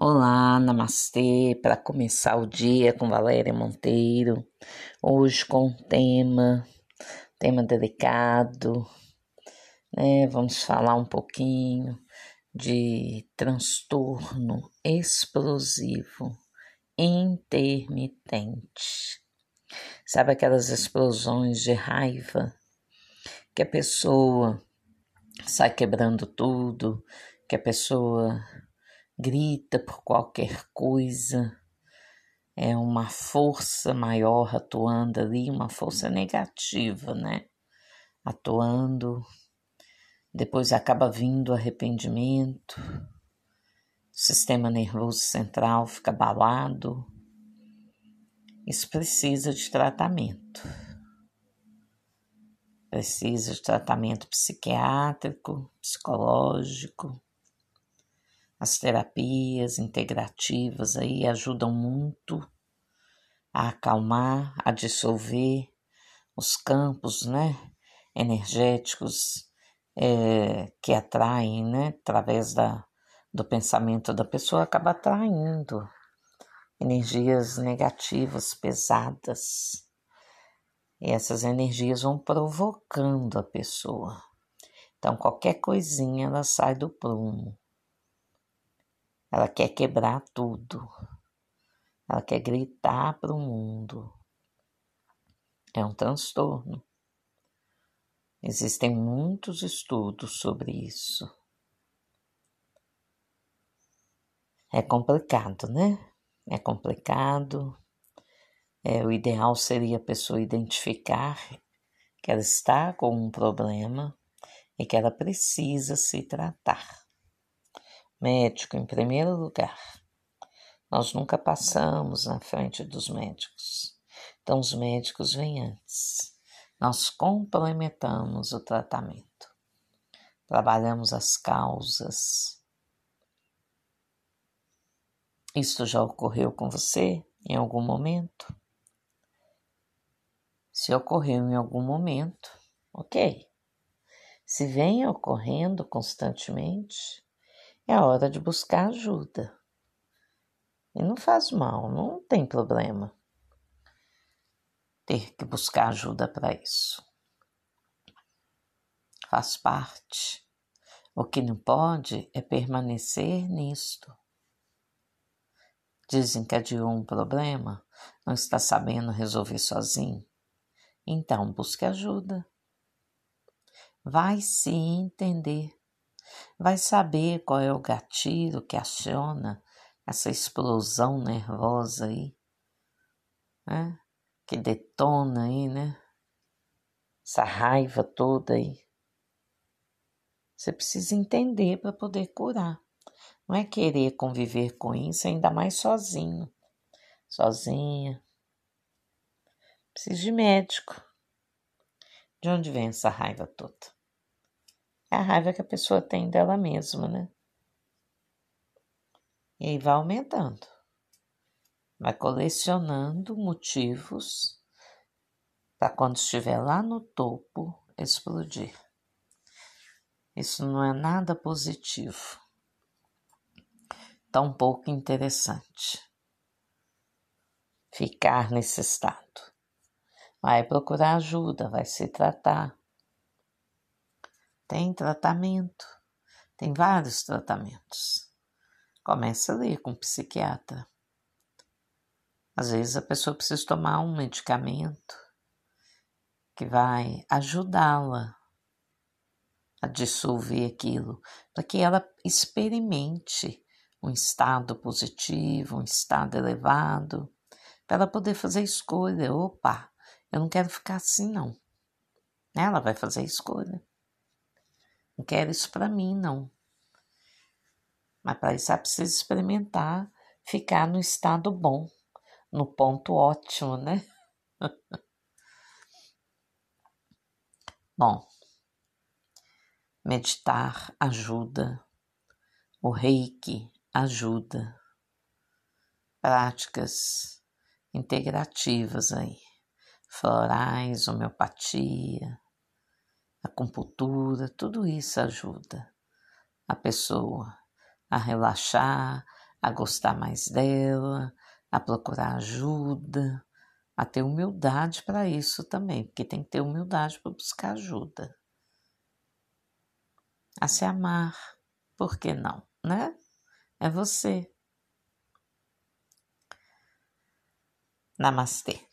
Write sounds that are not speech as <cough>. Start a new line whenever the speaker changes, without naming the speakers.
Olá, namastê, para começar o dia com Valéria Monteiro, hoje com um tema, tema delicado, né? Vamos falar um pouquinho de transtorno explosivo intermitente. Sabe aquelas explosões de raiva que a pessoa sai quebrando tudo, que a pessoa grita por qualquer coisa, é uma força maior atuando ali, uma força negativa, né? Atuando, depois acaba vindo arrependimento, o sistema nervoso central fica abalado. Isso precisa de tratamento. Precisa de tratamento psiquiátrico, psicológico as terapias integrativas aí ajudam muito a acalmar, a dissolver os campos, né, energéticos é, que atraem, né, através da, do pensamento da pessoa, acaba atraindo energias negativas, pesadas. E essas energias vão provocando a pessoa. Então, qualquer coisinha ela sai do prumo. Ela quer quebrar tudo. Ela quer gritar para o mundo. É um transtorno. Existem muitos estudos sobre isso. É complicado, né? É complicado. É, o ideal seria a pessoa identificar que ela está com um problema e que ela precisa se tratar. Médico em primeiro lugar. Nós nunca passamos na frente dos médicos. Então, os médicos vêm antes. Nós complementamos o tratamento. Trabalhamos as causas. Isso já ocorreu com você em algum momento? Se ocorreu em algum momento, ok. Se vem ocorrendo constantemente, é a hora de buscar ajuda. E não faz mal, não tem problema ter que buscar ajuda para isso. Faz parte. O que não pode é permanecer nisto. Desencadeou um problema, não está sabendo resolver sozinho? Então busque ajuda. Vai se entender vai saber qual é o gatilho que aciona essa explosão nervosa aí, né? Que detona aí, né? Essa raiva toda aí. Você precisa entender para poder curar. Não é querer conviver com isso, ainda mais sozinho, sozinha. Precisa de médico. De onde vem essa raiva toda? É a raiva que a pessoa tem dela mesma, né? E aí vai aumentando, vai colecionando motivos para quando estiver lá no topo explodir. Isso não é nada positivo, tão pouco interessante. Ficar nesse estado. Vai procurar ajuda, vai se tratar, tem tratamento, tem vários tratamentos. Começa ali com o psiquiatra. Às vezes a pessoa precisa tomar um medicamento que vai ajudá-la a dissolver aquilo, para que ela experimente um estado positivo, um estado elevado, para ela poder fazer escolha. Opa, eu não quero ficar assim, não. Ela vai fazer escolha. Não quero isso para mim, não. Mas para isso é preciso experimentar ficar no estado bom, no ponto ótimo, né? <laughs> bom, meditar ajuda, o reiki ajuda, práticas integrativas aí, florais, homeopatia, acupuntura, tudo isso ajuda a pessoa a relaxar, a gostar mais dela, a procurar ajuda, a ter humildade para isso também, porque tem que ter humildade para buscar ajuda. A se amar, por que não, né? É você. Namastê.